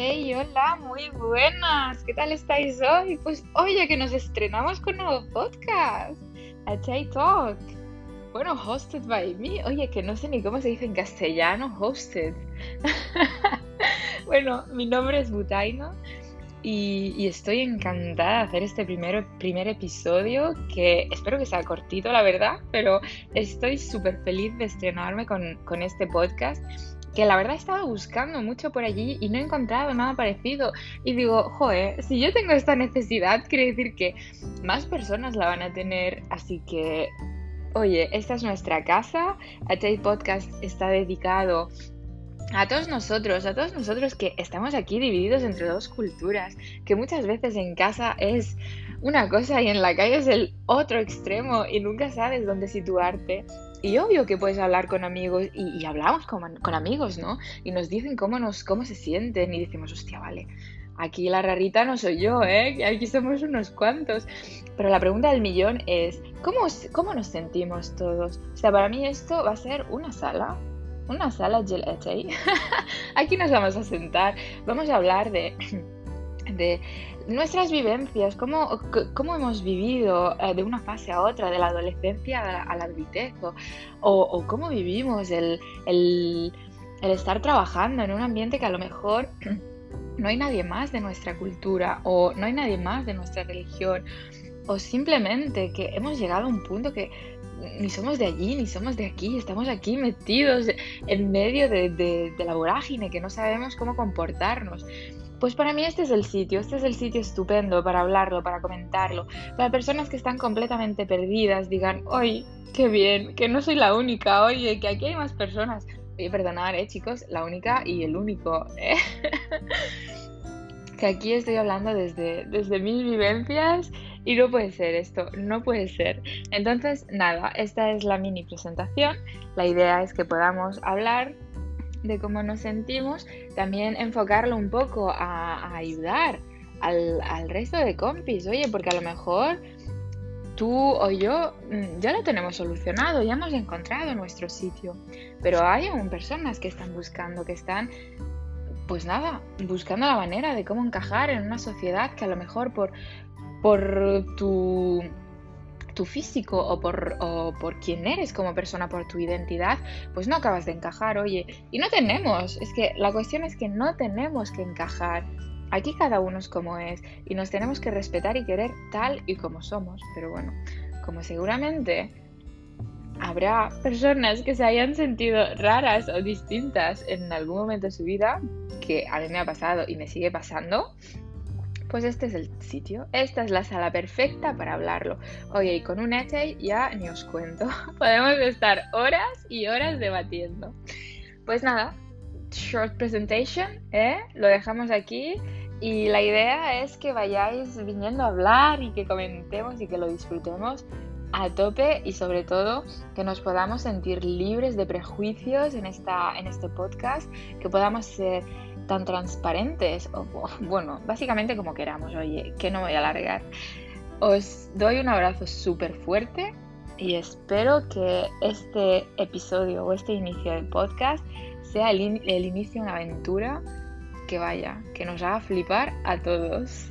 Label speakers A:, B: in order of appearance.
A: Hey, hola, muy buenas. ¿Qué tal estáis hoy? Pues oye, que nos estrenamos con un nuevo podcast, A Chai Talk. Bueno, hosted by me. Oye, que no sé ni cómo se dice en castellano, hosted. bueno, mi nombre es Butaino y, estoy encantada de hacer este primer, primer episodio que espero que sea cortito, la verdad, pero estoy súper feliz de estrenarme con, con este podcast que la verdad he estado buscando mucho por allí y no he encontrado nada parecido. Y digo, joder, si yo tengo esta necesidad, quiere decir que más personas la van a tener. Así que, oye, esta es nuestra casa. Este podcast está dedicado a todos nosotros, a todos nosotros que estamos aquí divididos entre dos culturas, que muchas veces en casa es una cosa y en la calle es el otro extremo y nunca sabes dónde situarte. Y obvio que puedes hablar con amigos y, hablamos con, amigos, ¿no? Y nos dicen cómo, nos, cómo se sienten y decimos, hostia, vale, aquí la rarita no soy yo, ¿eh? Aquí somos unos cuantos. Pero la pregunta del millón es, ¿cómo, ¿cómo nos sentimos todos? O sea, para mí esto va a ser una sala, una sala gelete. aquí nos vamos a sentar, vamos a hablar de de nuestras vivencias, cómo, cómo hemos vivido eh, de una fase a otra, de la adolescencia a la, adultez, o, cómo vivimos el, el, estar trabajando en un ambiente que a lo mejor no hay nadie más de nuestra cultura, o no hay nadie más de nuestra religión, o simplemente que hemos llegado a un punto que ni somos de allí, ni somos de aquí, estamos aquí metidos en medio de, de la vorágine, que no sabemos cómo comportarnos. Pues para mí este es el sitio, este es el sitio estupendo para hablarlo, para comentarlo, para personas que están completamente perdidas, digan, oye, qué bien, que no soy la única, oye, que aquí hay más personas. Oye, perdonad, eh, chicos, la única y el único. ¿eh? que aquí estoy hablando desde, desde mis vivencias y no puede ser esto, no puede ser. Entonces, nada, esta es la mini presentación. La idea es que podamos hablar de cómo nos sentimos, también enfocarlo un poco a, ayudar al, resto de compis. Oye, porque a lo mejor tú o yo mm, ya lo tenemos solucionado, ya hemos encontrado nuestro sitio, pero hay aún personas que están buscando, que están, pues nada, buscando la manera de cómo encajar en una sociedad que a lo mejor por, por tu tu físico o por, o por quién eres como persona, por tu identidad, pues no acabas de encajar, oye. Y no tenemos, es que la cuestión es que no tenemos que encajar. Aquí cada uno es como es y nos tenemos que respetar y querer tal y como somos. Pero bueno, como seguramente habrá personas que se hayan sentido raras o distintas en algún momento de su vida, que a mí me ha pasado y me sigue pasando, pues este es el sitio, esta es la sala perfecta para hablarlo. Oye, y con un essay ya ni os cuento, podemos estar horas y horas debatiendo. Pues nada, short presentation, ¿eh? Lo dejamos aquí y la idea es que vayáis viniendo a hablar y que comentemos y que lo disfrutemos a tope y sobre todo que nos podamos sentir libres de prejuicios en, esta, en este podcast, que podamos ser tan transparentes, o bueno, básicamente como queramos, oye, que no voy a alargar. Os doy un abrazo súper fuerte y espero que este episodio o este inicio del podcast sea el inicio de una aventura que vaya, que nos haga flipar a todos.